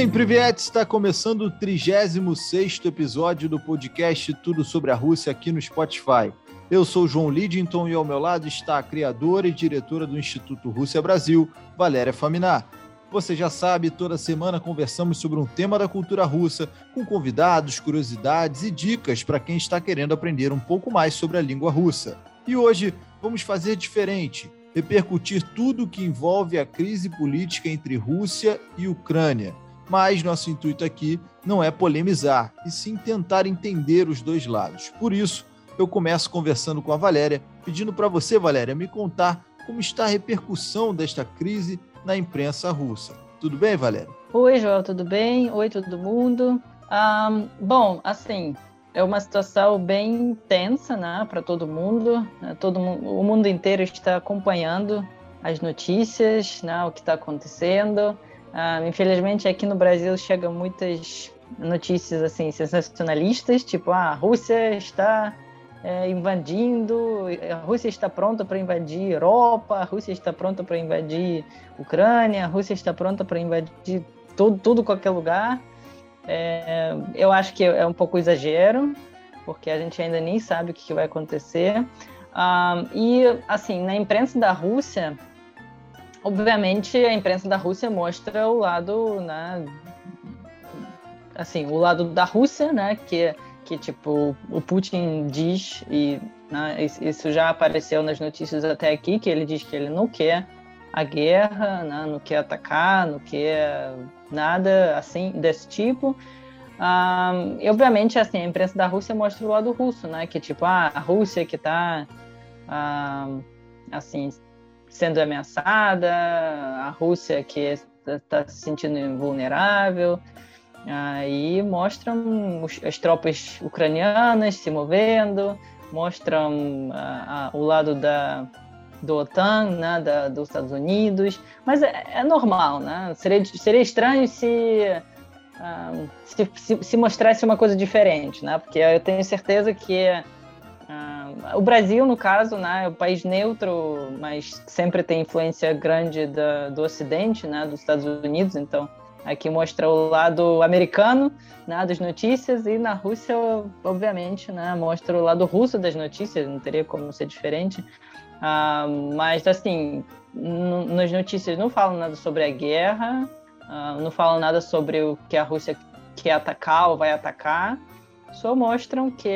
Sim, Privet está começando o 36º episódio do podcast Tudo sobre a Rússia aqui no Spotify. Eu sou João Lidington e ao meu lado está a criadora e diretora do Instituto Rússia Brasil, Valéria Faminar. Você já sabe, toda semana conversamos sobre um tema da cultura russa, com convidados, curiosidades e dicas para quem está querendo aprender um pouco mais sobre a língua russa. E hoje vamos fazer diferente, repercutir tudo o que envolve a crise política entre Rússia e Ucrânia. Mas nosso intuito aqui não é polemizar, e sim tentar entender os dois lados. Por isso, eu começo conversando com a Valéria, pedindo para você, Valéria, me contar como está a repercussão desta crise na imprensa russa. Tudo bem, Valéria? Oi, João, tudo bem? Oi, todo mundo. Um, bom, assim, é uma situação bem tensa, né, para todo mundo. Né, todo mundo, o mundo inteiro está acompanhando as notícias, né, o que está acontecendo. Uh, infelizmente, aqui no Brasil chegam muitas notícias assim sensacionalistas, tipo ah, a Rússia está é, invadindo, a Rússia está pronta para invadir Europa, a Rússia está pronta para invadir Ucrânia, a Rússia está pronta para invadir tudo, tudo qualquer lugar. É, eu acho que é um pouco exagero, porque a gente ainda nem sabe o que, vai acontecer. Ah, e, assim, na imprensa da Rússia, obviamente, a imprensa da Rússia mostra o lado, né, assim, o lado da Rússia, né, que que tipo o Putin diz e né, isso já apareceu nas notícias até aqui que ele diz que ele não quer a guerra, né, não quer atacar, não quer nada assim desse tipo. Um, e obviamente assim a imprensa da Rússia mostra o lado russo, né, que tipo ah, a Rússia que está um, assim sendo ameaçada, a Rússia que está se sentindo vulnerável. Aí mostram as tropas ucranianas se movendo, mostram a, a, o lado da, do OTAN, né, da, dos Estados Unidos, mas é, é, normal, né? Seria, seria estranho se, uh, se, se, se, mostrasse uma coisa diferente, né? Porque eu tenho certeza que o Brasil, no caso, né, é um país neutro, mas sempre tem influência grande da, do Ocidente, né, dos Estados Unidos, então Aqui mostra o lado americano né, das notícias e na Rússia, obviamente, né, mostra o lado russo das notícias, não teria como ser diferente. Ah, mas, assim, nas notícias não falam nada sobre a guerra, ah, não falam nada sobre o que a Rússia quer atacar ou vai atacar, só mostram que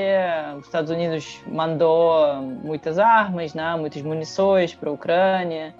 os Estados Unidos mandou muitas armas, né, muitas munições para a Ucrânia,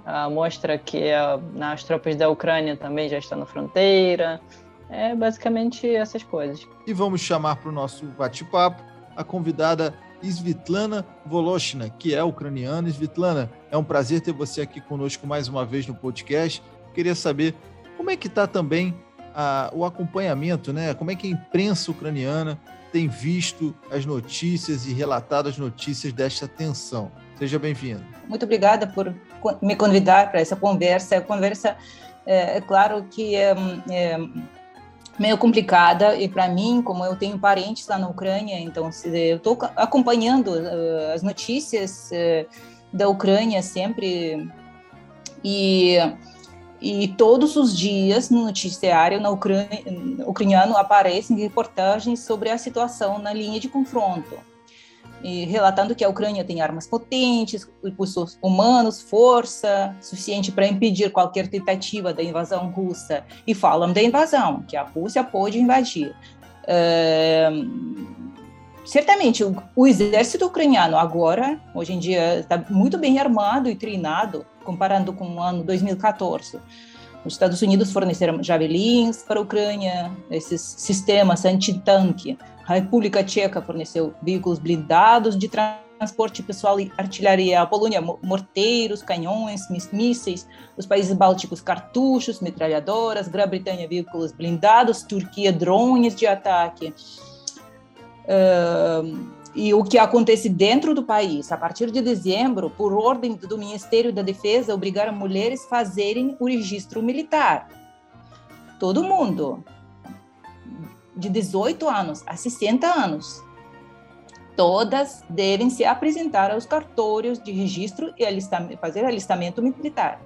Uh, mostra que uh, as tropas da Ucrânia também já estão na fronteira. É basicamente essas coisas. E vamos chamar para o nosso bate-papo a convidada Svitlana Voloshina, que é ucraniana. Svitlana, é um prazer ter você aqui conosco mais uma vez no podcast. Queria saber como é que está também a, o acompanhamento, né? Como é que a imprensa ucraniana tem visto as notícias e relatado as notícias desta tensão. Seja bem-vindo. Muito obrigada por me convidar para essa conversa. A conversa, é, é claro que é, é meio complicada e para mim, como eu tenho parentes lá na Ucrânia, então eu estou acompanhando uh, as notícias uh, da Ucrânia sempre e e todos os dias no noticiário na Ucrânia, ucraniano aparecem reportagens sobre a situação na linha de confronto, e relatando que a Ucrânia tem armas potentes, recursos humanos, força suficiente para impedir qualquer tentativa da invasão russa. E falam da invasão, que a Rússia pode invadir. É, certamente, o, exército ucraniano agora, hoje em dia, está muito bem armado e treinado comparando com o ano 2014. Os Estados Unidos forneceram javelins para a Ucrânia, esses sistemas anti-tanque. A República Tcheca forneceu veículos blindados de transporte pessoal e artilharia. A Polônia, morteiros, canhões, mísseis. Os países bálticos, cartuchos, metralhadoras. Grã-Bretanha, veículos blindados. Turquia, drones de ataque. Uh, e o que acontece dentro do país. A partir de dezembro, por ordem do Ministério da Defesa, obrigaram mulheres a fazerem o registro militar. Todo mundo, de 18 anos a 60 anos, todas devem se apresentar aos cartórios de registro e alistamento, fazer alistamento militar.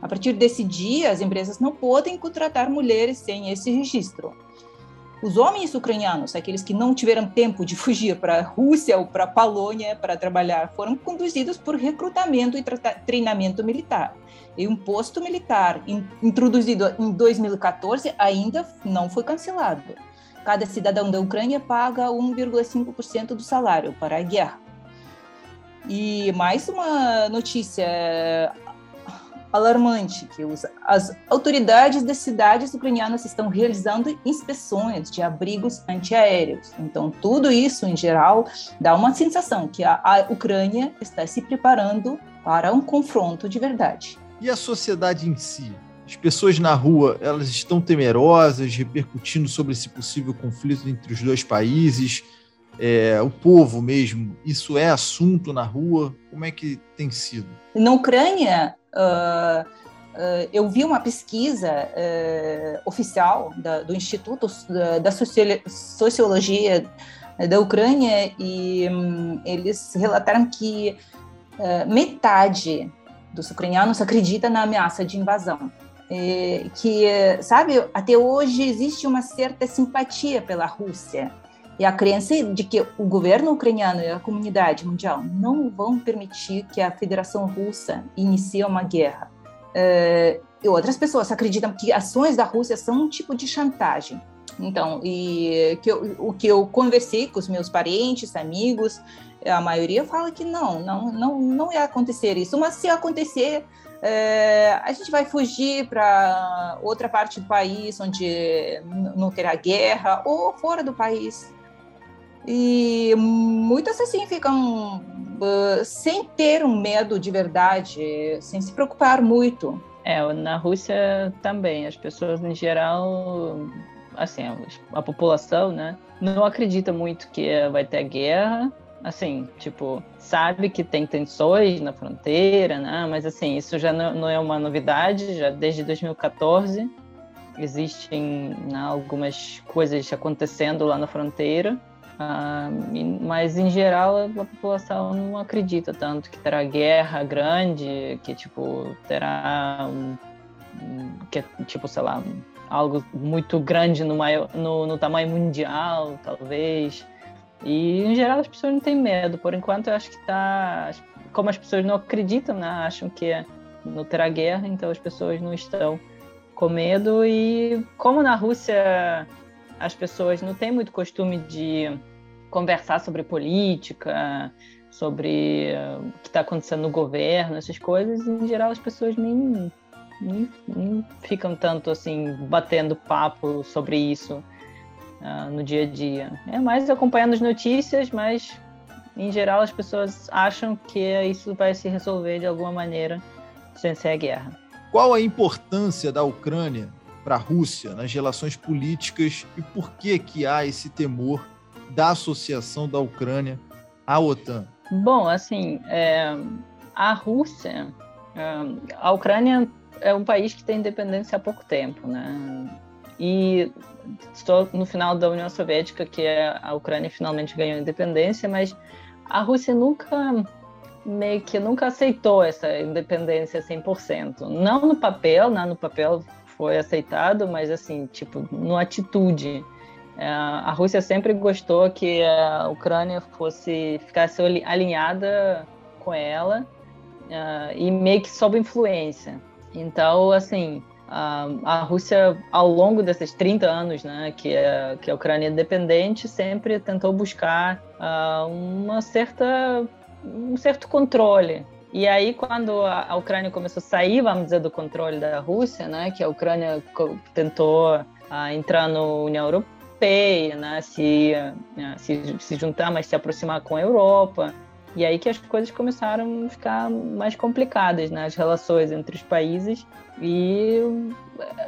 A partir desse dia, as empresas não podem contratar mulheres sem esse registro. Os homens ucranianos, aqueles que não tiveram tempo de fugir para a Rússia ou para a Polônia para trabalhar, foram conduzidos por recrutamento e treinamento militar. E um posto militar introduzido em 2014 ainda não foi cancelado. Cada cidadão da Ucrânia paga 1,5% do salário para a guerra. E mais uma notícia alarmante que os, as autoridades das cidades ucranianas estão realizando inspeções de abrigos antiaéreos. Então, tudo isso, em geral, dá uma sensação que a, a Ucrânia está se preparando para um confronto de verdade. E a sociedade em si? As pessoas na rua, elas estão temerosas, repercutindo sobre esse possível conflito entre os dois países? É, o povo mesmo, isso é assunto na rua? Como é que tem sido? Na Ucrânia, Uh, uh, eu vi uma pesquisa uh, oficial da, do Instituto da, Sociologia da Ucrânia e um, eles relataram que metade dos ucranianos acredita na ameaça de invasão. Que, sabe, até hoje existe uma certa simpatia pela Rússia e a crença de que o governo ucraniano e a comunidade mundial não vão permitir que a Federação Russa inicie uma guerra. Uh, e outras pessoas acreditam que ações da Rússia são um tipo de chantagem. Então, e que eu, o que eu conversei com os meus parentes, amigos, a maioria fala que não, não, não, não ia acontecer isso. Mas se acontecer, é, a gente vai fugir para outra parte do país onde não terá guerra ou fora do país. E muitas assim ficam uh, sem ter um medo de verdade, sem se preocupar muito. É, na Rússia também, as pessoas em geral, assim, a, população, né, não acredita muito que vai ter guerra, assim, tipo, sabe que tem tensões na fronteira, né? Mas assim, isso já não, não é uma novidade, já desde 2014 existem né, algumas coisas acontecendo lá na fronteira. Ah, mas em geral a população não acredita tanto que terá guerra grande, que tipo terá que tipo sei lá algo muito grande no, maior, no, no tamanho mundial talvez. E em geral as pessoas não têm medo. Por enquanto eu acho que tá como as pessoas não acreditam né acham que não terá guerra então as pessoas não estão com medo. E como na Rússia as pessoas não têm muito costume de conversar sobre política, sobre o que está acontecendo no governo, essas coisas, em geral as pessoas nem, nem, nem ficam tanto assim batendo papo sobre isso uh, no dia a dia. É mais acompanhando as notícias, mas em geral as pessoas acham que isso vai se resolver de alguma maneira sem ser a guerra. Qual a importância da Ucrânia para a Rússia nas relações políticas e por que que há esse temor da associação da Ucrânia à OTAN? Bom, assim, é, a Rússia, é, a Ucrânia é um país que tem independência há pouco tempo, né? E estou no final da União Soviética que a Ucrânia finalmente ganhou independência, mas a Rússia nunca meio que nunca aceitou essa independência 100%. Não no papel, não no papel foi aceitado, mas assim, tipo, no atitude. É, a Rússia sempre gostou que a Ucrânia fosse ficasse alinhada com ela uh, e meio que sob influência. Então, assim, a, a Rússia, ao longo desses 30 anos né, que, é, que a Ucrânia é independente, sempre tentou buscar uh, uma certa, um certo controle. E aí, quando a, a Ucrânia começou a sair, vamos dizer, do controle da Rússia, né, que a Ucrânia tentou uh, entrar na União Europeia, né? se, né? se, se juntar, mas se aproximar com a Europa. E aí que as coisas começaram a ficar mais complicadas, né? as relações entre os países. E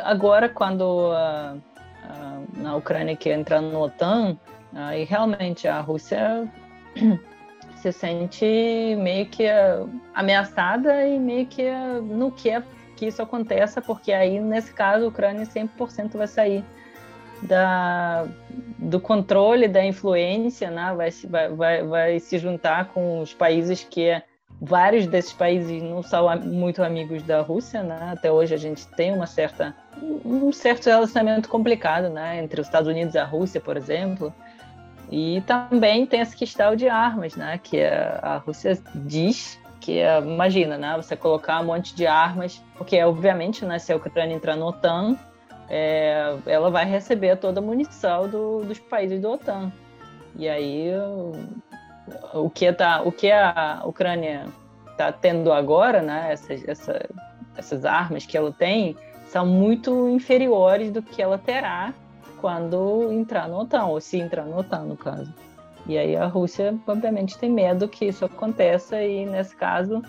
agora, quando a, a, na Ucrânia quer entrar no OTAN, aí realmente a Rússia se sente meio que ameaçada e meio que não quer que isso aconteça, porque aí, nesse caso, a Ucrânia 100% vai sair da, do controle da influência, né? vai, vai, vai, vai se juntar com os países que vários desses países não são muito amigos da Rússia, né? Até hoje a gente tem uma certa um certo relacionamento complicado, né, entre os Estados Unidos e a Rússia, por exemplo. E também tem essa questão de armas, né, que a, Rússia diz que imagina, né, você colocar um monte de armas, porque obviamente, né, se a Ucrânia entrar na OTAN, é, ela vai receber toda a munição do, dos países da OTAN. E aí o que tá, o que a Ucrânia está tendo agora, né, essas, essa, essas armas que ela tem, são muito inferiores do que ela terá quando entrar no OTAN, ou se entrar no OTAN, no caso. E aí a Rússia, obviamente, tem medo que isso aconteça e, nesse caso,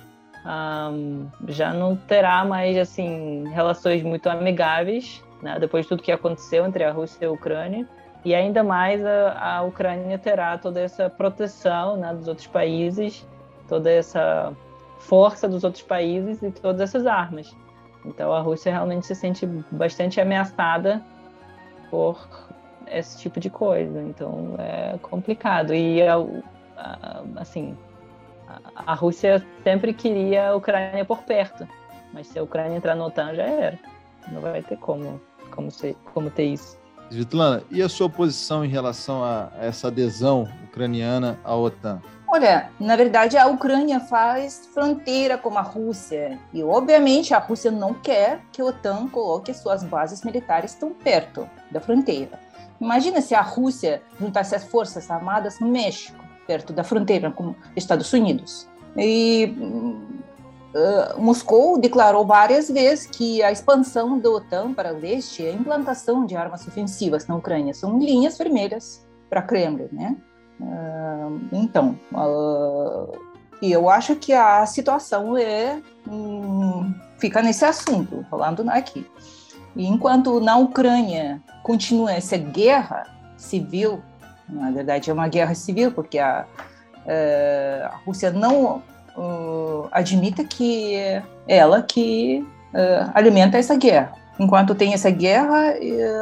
um, já não terá mais, assim, relações muito amigáveis, né, depois de tudo que aconteceu entre a Rússia e a Ucrânia. E ainda mais a, a Ucrânia terá toda essa proteção né, dos outros países, toda essa força dos outros países e todas essas armas. Então a Rússia realmente se sente bastante ameaçada por esse tipo de coisa. Então é complicado. E assim, a Rússia sempre queria a Ucrânia por perto, mas se a Ucrânia entrar no OTAN já era. Não vai ter como, como, ser, como ter isso. Svetlana, e a sua posição em relação a essa adesão ucraniana à OTAN? Olha, na verdade, a Ucrânia faz fronteira com a Rússia e, obviamente, a Rússia não quer que a OTAN coloque suas bases militares tão perto da fronteira. Imagina se a Rússia juntasse as forças armadas no México, perto da fronteira com Estados Unidos. E uh, Moscou declarou várias vezes que a expansão da OTAN para o leste é a implantação de armas ofensivas na Ucrânia. São linhas vermelhas para Kremlin, né? Uh, então, uh, eu acho que a situação é um, fica nesse assunto, falando aqui. E enquanto na Ucrânia continua essa guerra civil, na verdade é uma guerra civil, porque a, uh, a Rússia não admite que é ela que alimenta essa guerra. Enquanto tem essa guerra,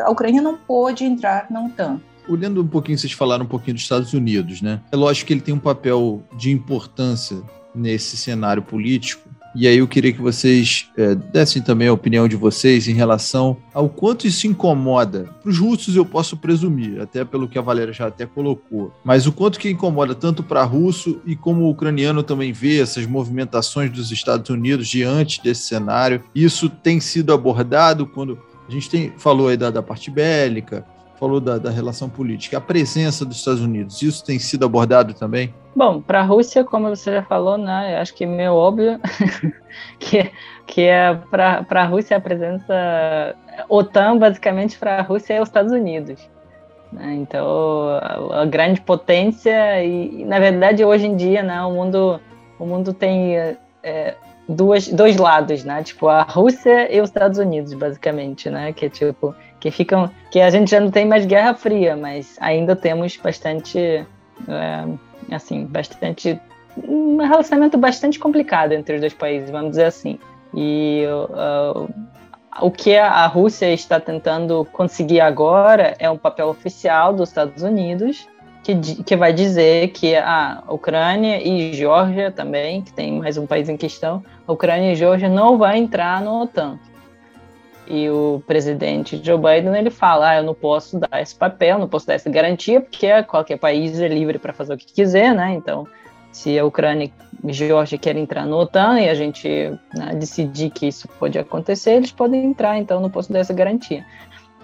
a Ucrânia não pode entrar na OTAN olhando um pouquinho, vocês falaram um pouquinho dos Estados Unidos, né? É lógico que ele tem um papel de importância nesse cenário político. E aí eu queria que vocês é, dessem também a opinião de vocês em relação ao quanto isso incomoda. Para os russos eu posso presumir, até pelo que a Valéria já até colocou, mas o quanto que incomoda tanto para russo e como o ucraniano também vê essas movimentações dos Estados Unidos diante desse cenário. Isso tem sido abordado quando a gente tem, falou aí da, da parte bélica, falou da, da, relação política, a presença dos Estados Unidos, isso tem sido abordado também? Bom, para a Rússia, como você já falou, né, acho que é meio óbvio que, que é para a Rússia a presença OTAN, basicamente, para a Rússia é os Estados Unidos. Né? Então, a, a, grande potência e, na verdade, hoje em dia, né, o mundo, o mundo tem é, duas, dois lados, né? Tipo, a Rússia e os Estados Unidos, basicamente, né? Que é tipo, que ficam, que a gente já não tem mais Guerra Fria, mas ainda temos bastante, é, assim, bastante um relacionamento bastante complicado entre os dois países, vamos dizer assim. E uh, o que a Rússia está tentando conseguir agora é um papel oficial dos Estados Unidos que, que vai dizer que a Ucrânia e Geórgia também, que tem mais um país em questão, a Ucrânia e Geórgia não vai entrar no OTAN. E o presidente Joe Biden ele fala: ah, eu não posso dar esse papel, não posso dar essa garantia, porque qualquer país é livre para fazer o que quiser, né? Então, se a Ucrânia e Geórgia querem entrar no OTAN e a gente né, decidir que isso pode acontecer, eles podem entrar, então não posso dar essa garantia.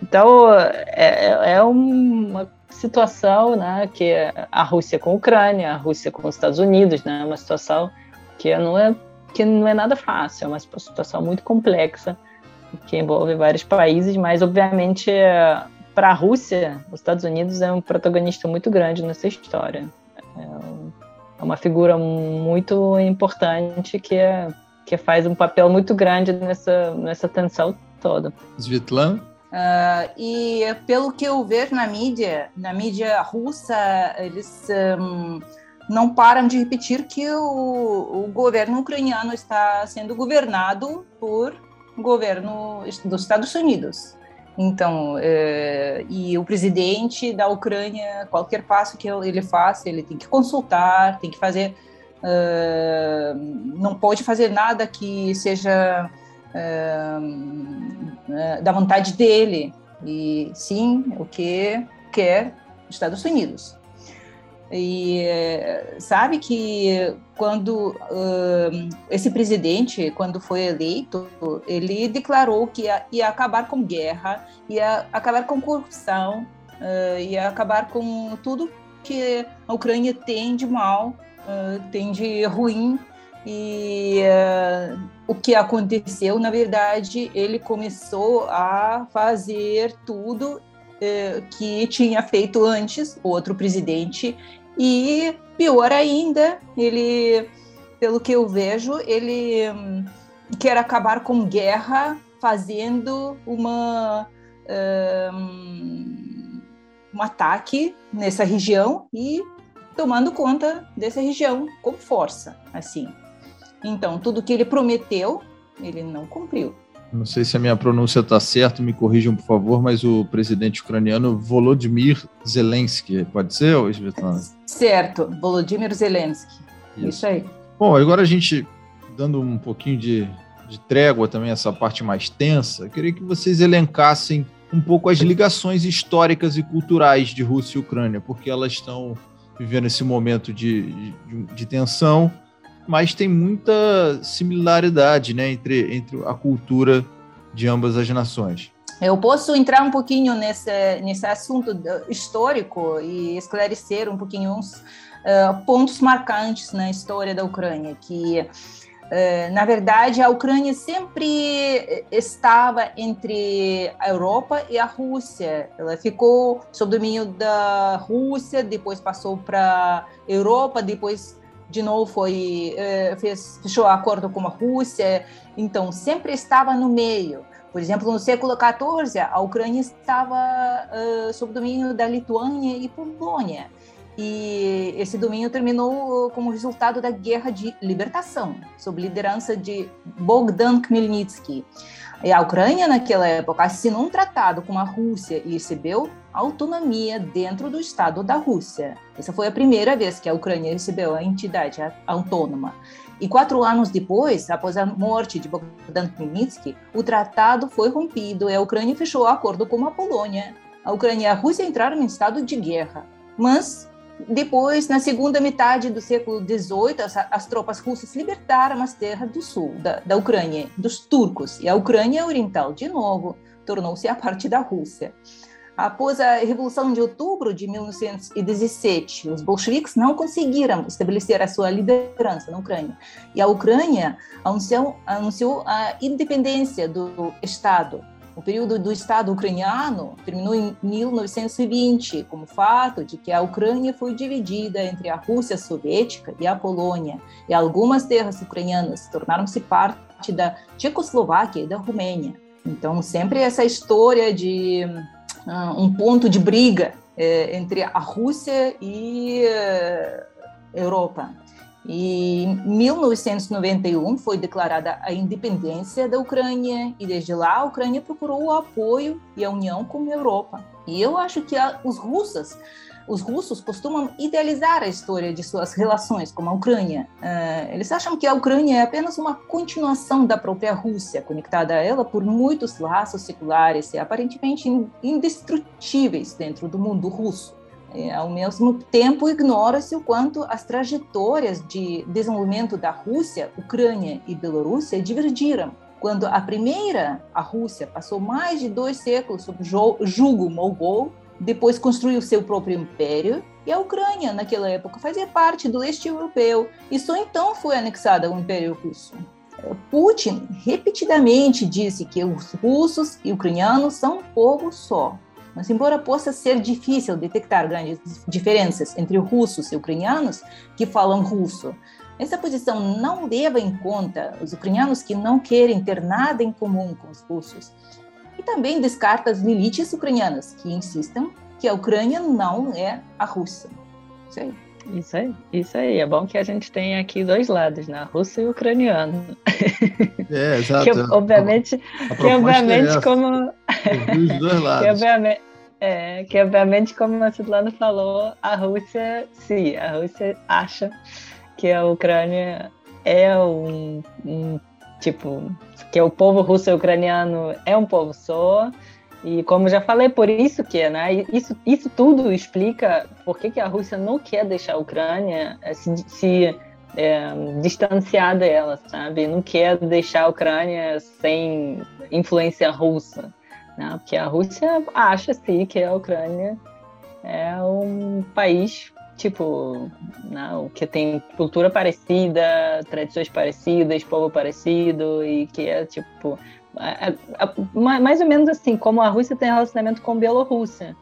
Então, é, é uma situação, né, que é a Rússia com a Ucrânia, a Rússia com os Estados Unidos, né, uma situação que não é que não é nada fácil, é uma situação muito complexa que envolve vários países, mas obviamente para a Rússia, os Estados Unidos é um protagonista muito grande nessa história. É, é uma figura muito importante que é, que faz um papel muito grande nessa nessa tensão toda. Svetlana? Uh, e pelo que eu vejo na mídia, na mídia russa, eles um, não param de repetir que o, o, governo ucraniano está sendo governado por governo dos Estados Unidos. Então, uh, e o presidente da Ucrânia, qualquer passo que ele faça, ele tem que consultar, tem que fazer uh, não pode fazer nada que seja uh, da vontade dele, e sim o que quer Estados Unidos. E sabe que quando uh, esse presidente, quando foi eleito, ele declarou que ia, ia acabar com guerra, ia acabar com corrupção, uh, ia acabar com tudo que a Ucrânia tem de mal, uh, tem de ruim. E o que aconteceu, na verdade, ele começou a fazer tudo que tinha feito antes outro presidente e pior ainda, ele, pelo que eu vejo, ele hum, quer acabar com guerra fazendo uma um, um ataque nessa região e tomando conta dessa região com força, assim. Então, tudo que ele prometeu, ele não cumpriu. Não sei se a minha pronúncia está certa, me corrijam, por favor, mas o presidente ucraniano Volodymyr Zelensky, pode ser, Svetlana? Certo, Volodymyr Zelensky. Isso. Isso aí. Bom, agora a gente, dando um pouquinho de, de trégua também, essa parte mais tensa, queria que vocês elencassem um pouco as ligações históricas e culturais de Rússia e Ucrânia, porque elas estão vivendo esse momento de, de, de tensão mas tem muita similaridade né, entre, entre a cultura de ambas as nações. Eu posso entrar um pouquinho nesse, nesse assunto histórico e esclarecer um pouquinho uns uh, pontos marcantes na história da Ucrânia, que uh, na verdade a Ucrânia sempre estava entre a Europa e a Rússia. Ela ficou sob domínio da Rússia, depois passou para a Europa, depois de novo foi eh, fez, fechou acordo com a Rússia, então sempre estava no meio. Por exemplo, no século XIV, a Ucrânia estava uh, sob domínio da Lituânia e Polônia. E esse domínio terminou como resultado da Guerra de Libertação, sob liderança de Bogdan Khmelnytsky. E a Ucrânia, naquela época, assinou um tratado com a Rússia e recebeu autonomia dentro do Estado da Rússia. Essa foi a primeira vez que a Ucrânia recebeu a entidade autônoma. E quatro anos depois, após a morte de Bogdan Khmelnytsky, o tratado foi rompido e a Ucrânia fechou o acordo com a Polônia. A Ucrânia e a Rússia entraram em estado de guerra. Mas depois, na segunda metade do século XVIII, as, as, tropas russas libertaram as terras do sul, da, da Ucrânia, dos turcos, e a Ucrânia Oriental, de novo, tornou-se a parte da Rússia. Após a Revolução de Outubro de 1917, os bolcheviques não conseguiram estabelecer a sua liderança na Ucrânia. E a Ucrânia anunciou, anunciou a independência do Estado o período do Estado ucraniano terminou em 1920, como fato de que a Ucrânia foi dividida entre a Rússia soviética e a Polônia, e algumas terras ucranianas tornaram-se parte da Tchecoslováquia e da Romênia. Então, sempre essa história de um ponto de briga eh, entre a Rússia e uh, Europa. E em 1991 foi declarada a independência da Ucrânia e desde lá a Ucrânia procurou o apoio e a união com a Europa. E eu acho que a, os russos, os russos costumam idealizar a história de suas relações com a Ucrânia. Uh, eles acham que a Ucrânia é apenas uma continuação da própria Rússia, conectada a ela por muitos laços seculares e aparentemente indestrutíveis dentro do mundo russo. É, ao mesmo tempo, ignora-se o quanto as trajetórias de desenvolvimento da Rússia, Ucrânia e Bielorrússia divergiram. Quando a primeira, a Rússia, passou mais de dois séculos sob jugo mogol, depois construiu seu próprio império, e a Ucrânia, naquela época, fazia parte do leste europeu, e só então foi anexada ao Império Russo. Putin repetidamente disse que os russos e ucranianos são um povo só, mas, embora possa ser difícil detectar grandes diferenças entre russos e ucranianos que falam russo, essa posição não leva em conta os ucranianos que não querem ter nada em comum com os russos. E também descarta as milícias ucranianas que insistem que a Ucrânia não é a Rússia. Isso aí. Isso aí, isso aí. É bom que a gente tem aqui dois lados, né? Russo e ucraniano. É, exato. que, obviamente, que obviamente é como. Os dois lados. que, obviamente, é, que obviamente, como a Svetlana falou, a Rússia, sim, a Rússia acha que a Ucrânia é um, um tipo que o povo russo e ucraniano é um povo só e como já falei, por isso que, né, isso, isso tudo explica por que, que a Rússia não quer deixar a Ucrânia eh, se, se é, distanciar dela, sabe? Não quer deixar a Ucrânia sem influência russa, né? Porque a Rússia acha, sim, que a Ucrânia é um país tipo, não, né, que tem cultura parecida, tradições parecidas, povo parecido e que é tipo mais ou menos assim, como a Rússia tem relacionamento com a Bielorrússia,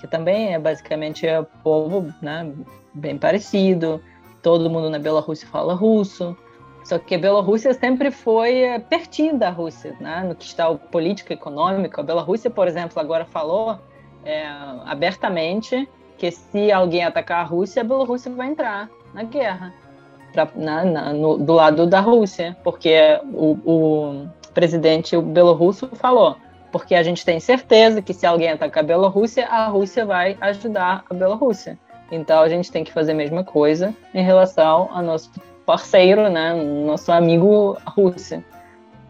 que também é basicamente é povo né, bem parecido, todo mundo na Bielorrússia fala russo, só que a Bielorrússia sempre foi é, pertinho da Rússia, né, no que está o político econômico. A Bielorrússia, por exemplo, agora falou é, abertamente que se alguém atacar a Rússia, a Bielorrússia vai entrar na guerra, pra, na, na, no, do lado da Rússia, porque o, o presidente belorrusso falou, porque a gente tem certeza que se alguém atacar a Bielorrússia, a Rússia vai ajudar a Bielorrússia. Então a gente tem que fazer a mesma coisa em relação ao nosso parceiro, né, nosso amigo Rússia.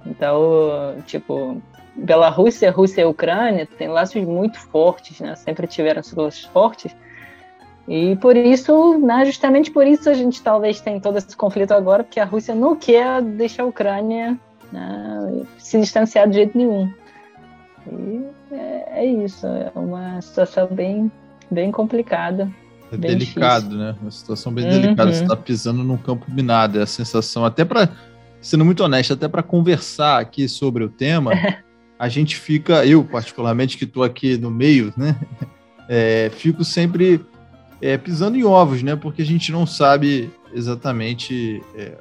Então, tipo, Bielorrússia, Rússia e Ucrânia têm laços muito fortes, né, sempre tiveram laços fortes. E por isso, né, justamente por isso a gente talvez tem todo esse conflito agora, porque a Rússia não quer deixar a Ucrânia né, se distanciar de jeito nenhum. E é, é isso, é uma situação bem, bem complicada. É bem delicado, difícil. né? Uma situação bem uhum. delicada. Você está pisando num campo minado. É a sensação, até para, sendo muito honesto, até para conversar aqui sobre o tema, a gente fica, eu particularmente que estou aqui no meio, né? É, fico sempre é, pisando em ovos, né? Porque a gente não sabe exatamente é,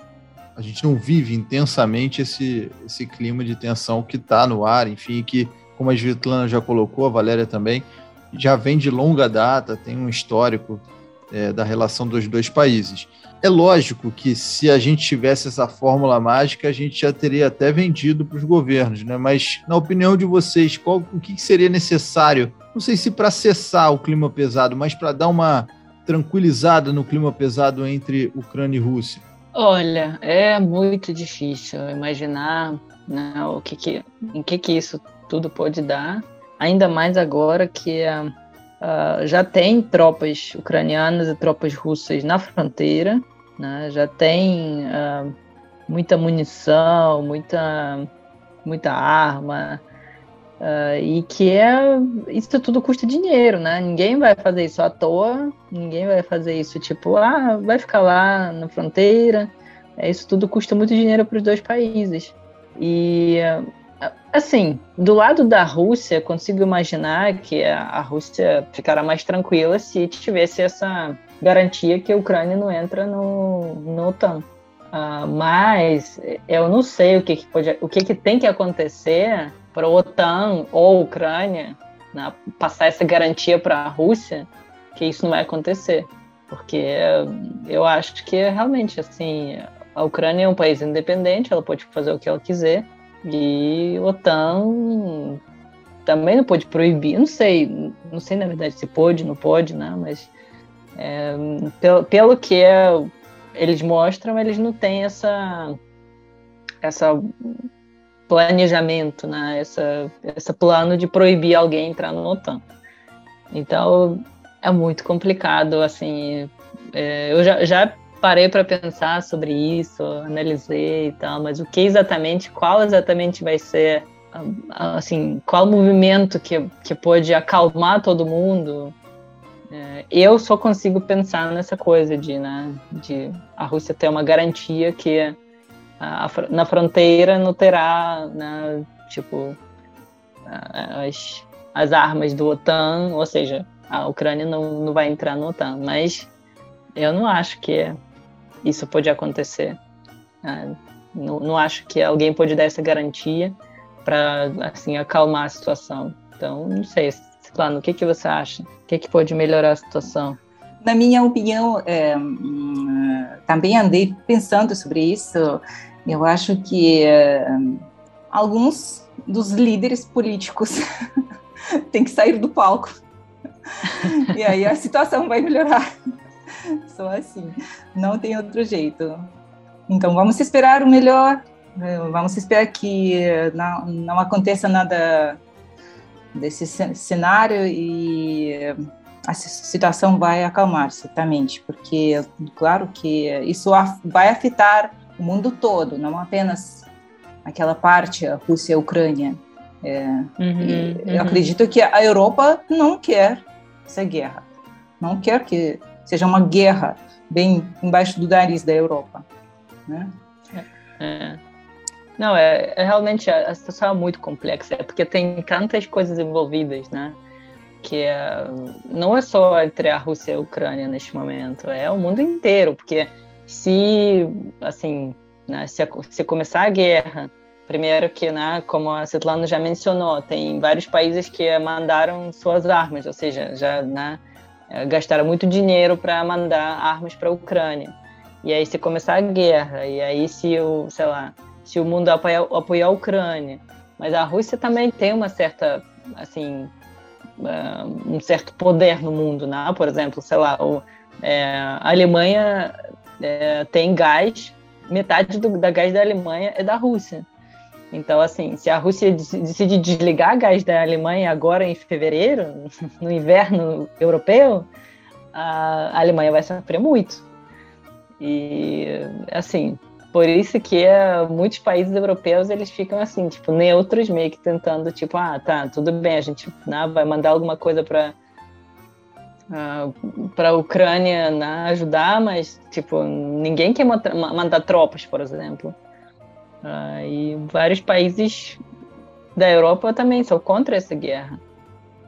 a gente não vive intensamente esse, esse clima de tensão que está no ar, enfim, que, como a Svetlana já colocou, a Valéria também, já vem de longa data, tem um histórico é, da relação dos dois países. É lógico que se a gente tivesse essa fórmula mágica, a gente já teria até vendido para os governos, né? Mas, na opinião de vocês, qual, o que seria necessário? Não sei se para cessar o clima pesado, mas para dar uma tranquilizada no clima pesado entre Ucrânia e Rússia. Olha, é muito difícil imaginar né, o que que, em que, que isso tudo pode dar, ainda mais agora que uh, já tem tropas ucranianas e tropas russas na fronteira, né, já tem uh, muita munição, muita, muita arma, Uh, e que é isso tudo custa dinheiro, né? Ninguém vai fazer isso à toa, ninguém vai fazer isso tipo, ah, vai ficar lá na fronteira. É, isso tudo custa muito dinheiro para os dois países. E assim, do lado da Rússia, consigo imaginar que a Rússia ficará mais tranquila se tivesse essa garantia que a Ucrânia não entra no, no OTAN. Uh, mas eu não sei o que, que pode, o que, que tem que acontecer para a OTAN ou a Ucrânia né, passar essa garantia para a Rússia que isso não vai acontecer. Porque eu acho que realmente, assim, a Ucrânia é um país independente, ela pode fazer o que ela quiser, e a OTAN também não pode proibir, não sei, não sei na verdade se pode, não pode, né? Mas é, pelo, pelo que eles mostram, eles não têm essa essa planejamento, né? Essa, esse plano de proibir alguém entrar no OTAN. Então é muito complicado, assim. É, eu já, já parei para pensar sobre isso, analisei e tal, mas o que exatamente, qual exatamente vai ser, assim, qual movimento que, que pode acalmar todo mundo? É, eu só consigo pensar nessa coisa de, né, de a Rússia ter uma garantia que a, na fronteira não terá, né, tipo, as, as armas do OTAN, ou seja, a Ucrânia não, não vai entrar no OTAN, mas eu não acho que isso pode acontecer. Né? Não, não acho que alguém pode dar essa garantia para assim acalmar a situação. Então, não sei, Claro, o que que você acha? O que que pode melhorar a situação? Na minha opinião, é, hum, também andei pensando sobre isso eu acho que uh, alguns dos líderes políticos têm que sair do palco. e aí a situação vai melhorar. Só assim, não tem outro jeito. Então vamos esperar o melhor, eh, vamos esperar que não, não aconteça nada desse cenário e a situação vai acalmar certamente, porque claro que isso vai afetar o mundo todo, não apenas aquela parte, a Rússia e a Ucrânia. É, uhum, uhum. Eu acredito que a Europa não quer essa guerra, não quer que seja uma guerra bem embaixo do nariz da Europa. Né? É. Não, é, é, realmente a, situação é muito complexa, é porque tem tantas coisas envolvidas, né? Que é, não é só entre a Rússia e a Ucrânia neste momento, é o mundo inteiro, porque se, assim, né, se, se começar a guerra, primeiro que, né, como a Svetlana já mencionou, tem vários países que mandaram suas armas, ou seja, já né, gastaram muito dinheiro para mandar armas para a Ucrânia. E aí se começar a guerra, e aí se o, sei lá, se o mundo apoiar, apoiar a Ucrânia, mas a Rússia também tem uma certa, assim, um certo poder no mundo, né? Por exemplo, sei lá, o, é, a Alemanha é, tem gás, metade do, da gás da Alemanha é da Rússia. Então, assim, se a Rússia decidir desligar gás da Alemanha agora em fevereiro, no inverno europeu, a Alemanha vai sofrer muito. E, assim, por isso que é, muitos países europeus eles ficam assim, tipo, neutros, meio que tentando, tipo, ah, tá, tudo bem, a gente né, vai mandar alguma coisa para uh, ah, para a Ucrânia né, ajudar, mas, tipo, ninguém quer mandar tropas, por exemplo. Uh, e vários países da Europa também são contra essa guerra.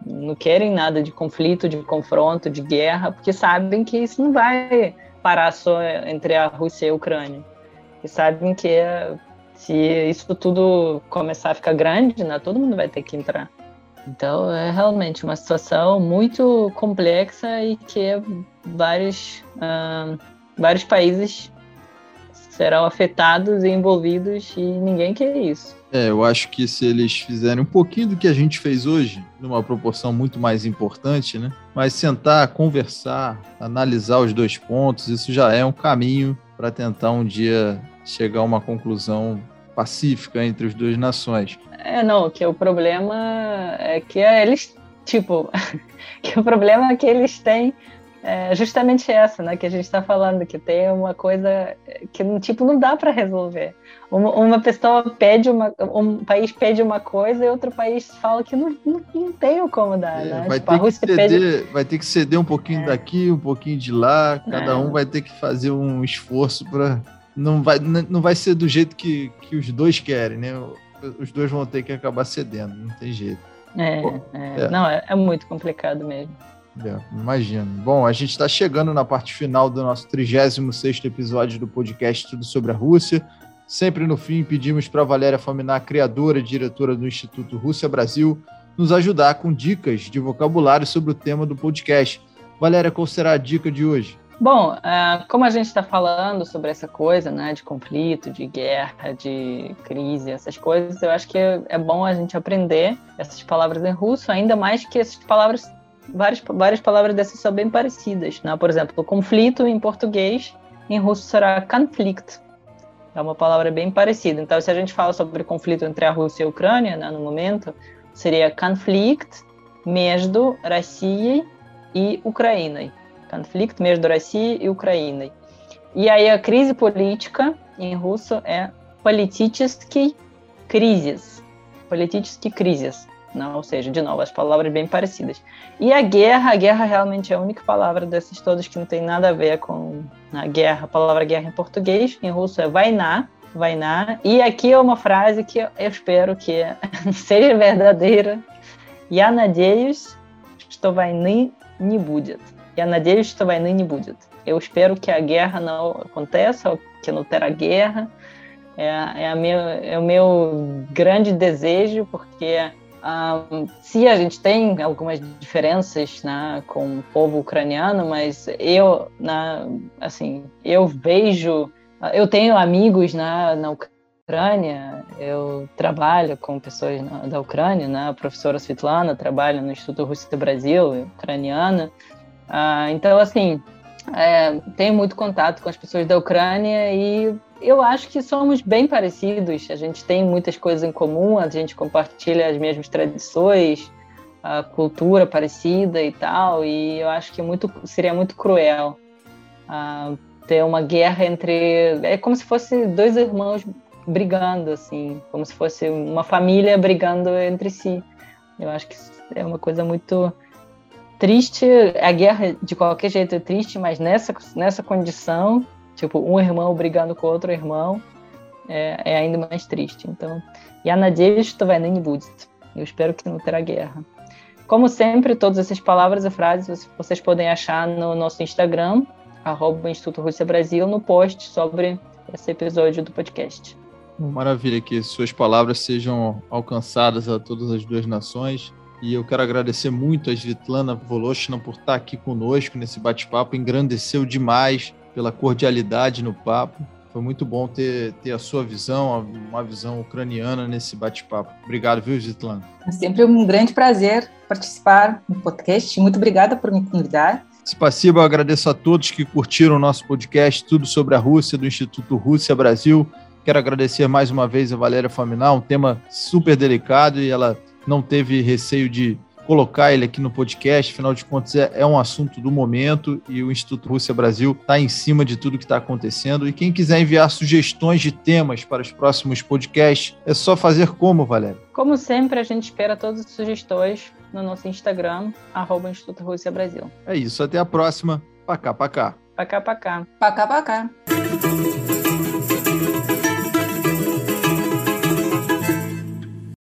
Não querem nada de conflito, de confronto, de guerra, porque sabem que isso não vai parar só entre a Rússia e a Ucrânia e sabem que se isso tudo começar a ficar grande, né, todo mundo vai ter que entrar. Então é realmente uma situação muito complexa e que vários, uh, vários países serão afetados e envolvidos e ninguém quer isso. É, eu acho que se eles fizerem um pouquinho do que a gente fez hoje, numa proporção muito mais importante, né? Mas sentar, conversar, analisar os dois pontos, isso já é um caminho para tentar um dia chegar a uma conclusão pacífica entre as duas nações. É, não, que o problema é que eles, tipo, que o problema é que eles têm é justamente essa, né, que a gente está falando, que tem uma coisa que, tipo, não dá para resolver. Uma, uma, pessoa pede uma, um país pede uma coisa e outro país fala que não, não, não tem como dar, é, né? Vai, tipo, ter que ceder, pede... vai ter que ceder um pouquinho é. daqui, um pouquinho de lá, cada é. um vai ter que fazer um esforço para não vai, não vai ser do jeito que, que os dois querem, né? Os dois vão ter que acabar cedendo, não tem jeito. É, Pô, é. é. não, é, é, muito complicado mesmo. É, imagino. Bom, a gente está chegando na parte final do nosso 36 episódio do podcast Tudo sobre a Rússia. Sempre no fim, pedimos para Valéria Faminar, criadora e diretora do Instituto Rússia Brasil, nos ajudar com dicas de vocabulário sobre o tema do podcast. Valéria, qual será a dica de hoje? Bom, uh, como a gente está falando sobre essa coisa, né, de conflito, de guerra, de crise, essas coisas, eu acho que é bom a gente aprender essas palavras em russo, ainda mais que essas palavras, várias, várias palavras dessas são bem parecidas, né? Por exemplo, conflito em português, em russo será conflict. É uma palavra bem parecida. Então, se a gente fala sobre conflito entre a Rússia e a Ucrânia, né, no momento, seria conflict между Россией и Украиной конфликт между Россией и Украиной. E aí a crise política em russo é политический кризис. Политический кризис. Não, ou seja, de novo, as palavras bem parecidas. E a guerra, a guerra realmente é a única palavra dessas todas que não tem nada a ver com a guerra. A palavra guerra em português, em russo é vainá, vainá. E aqui é uma frase que eu espero que seja verdadeira. Я надеюсь, что войны не будет. Я надеюсь, что войны не будет. Eu espero que a guerra não aconteça, que não terá guerra. É, é, a meu, é o meu grande desejo, porque um, se a gente tem algumas diferenças né, com o povo ucraniano, mas eu, na, assim, eu vejo, eu tenho amigos na, na Ucrânia, eu trabalho com pessoas na, da Ucrânia, né, a professora Svetlana trabalha no Instituto Rússia do Brasil, ucraniana, ah, então, assim, é, tenho muito contato com as pessoas da Ucrânia e eu acho que somos bem parecidos. A gente tem muitas coisas em comum, a gente compartilha as mesmas tradições, a cultura parecida e tal. E eu acho que muito, seria muito cruel uh, ter uma guerra entre. É como se fosse dois irmãos brigando, assim, como se fosse uma família brigando entre si. Eu acho que é uma coisa muito triste. A guerra, de qualquer jeito, é triste, mas nessa, nessa condição, tipo, um irmão brigando com outro irmão, é, é ainda mais triste. Então, я надеюсь, что войны не будет. Eu espero que não terá guerra. Como sempre, todas essas palavras e frases vocês podem achar no nosso Instagram, arroba Instituto Rússia Brasil, no post sobre esse episódio do podcast. Maravilha, que suas palavras sejam alcançadas a todas as duas nações. e eu quero agradecer muito a Svetlana Voloshina por estar aqui conosco nesse bate-papo. Engrandeceu demais pela cordialidade no papo. Foi muito bom ter, ter a sua visão, uma visão ucraniana nesse bate-papo. Obrigado, viu, Gitlana? É sempre um grande prazer participar do podcast. Muito obrigada por me convidar. Spassiba, eu agradeço a todos que curtiram o nosso podcast Tudo sobre a Rússia, do Instituto Rússia Brasil. Quero agradecer mais uma vez a Valéria Faminal, um tema super delicado e ela não teve receio de colocar ele aqui no podcast, afinal de contas é, é um assunto do momento e o Instituto Rússia Brasil está em cima de tudo que está acontecendo. E quem quiser enviar sugestões de temas para os próximos podcasts, é só fazer como, Valéria? Como sempre, a gente espera todas as sugestões no nosso Instagram, arroba Instituto Rússia Brasil. É isso, até a próxima. Pacá, pacá. Pacá, pacá. Pacá, pacá.